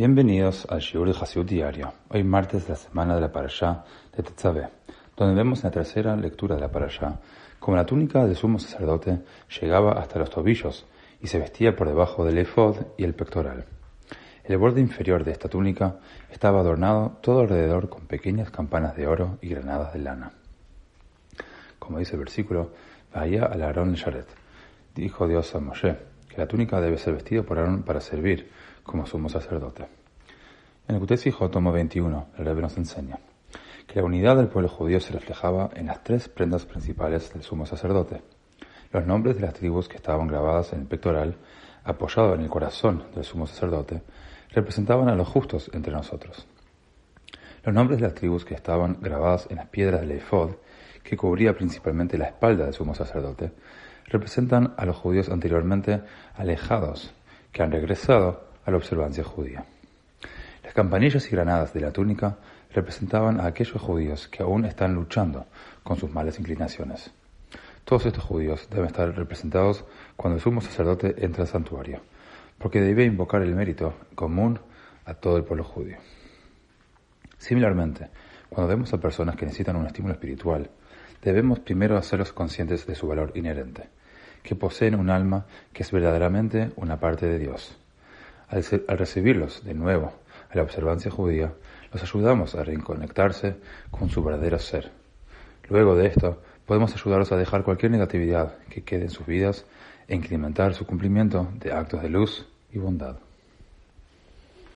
Bienvenidos al Shiur de Hasidut Diario, hoy martes de la semana de la Parashá de Tetzaveh, donde vemos la tercera lectura de la Parashá como la túnica del sumo sacerdote llegaba hasta los tobillos y se vestía por debajo del efod y el pectoral. El borde inferior de esta túnica estaba adornado todo alrededor con pequeñas campanas de oro y granadas de lana. Como dice el versículo, Vaya al Aarón dijo Dios a Moshe, la túnica debe ser vestida por Aarón para servir como sumo sacerdote. En el Kutesijo, tomo 21, el Rebbe nos enseña que la unidad del pueblo judío se reflejaba en las tres prendas principales del sumo sacerdote. Los nombres de las tribus que estaban grabadas en el pectoral, apoyado en el corazón del sumo sacerdote, representaban a los justos entre nosotros. Los nombres de las tribus que estaban grabadas en las piedras del ephod, que cubría principalmente la espalda del sumo sacerdote, representan a los judíos anteriormente alejados, que han regresado a la observancia judía. Las campanillas y granadas de la túnica representaban a aquellos judíos que aún están luchando con sus malas inclinaciones. Todos estos judíos deben estar representados cuando el sumo sacerdote entra al santuario, porque debe invocar el mérito común a todo el pueblo judío. Similarmente, cuando vemos a personas que necesitan un estímulo espiritual, debemos primero hacerlos conscientes de su valor inherente, que poseen un alma que es verdaderamente una parte de Dios. Al, recibirlos de nuevo a la observancia judía, los ayudamos a reconectarse con su verdadero ser. Luego de esto, podemos ayudarlos a dejar cualquier negatividad que quede en sus vidas e incrementar su cumplimiento de actos de luz y bondad.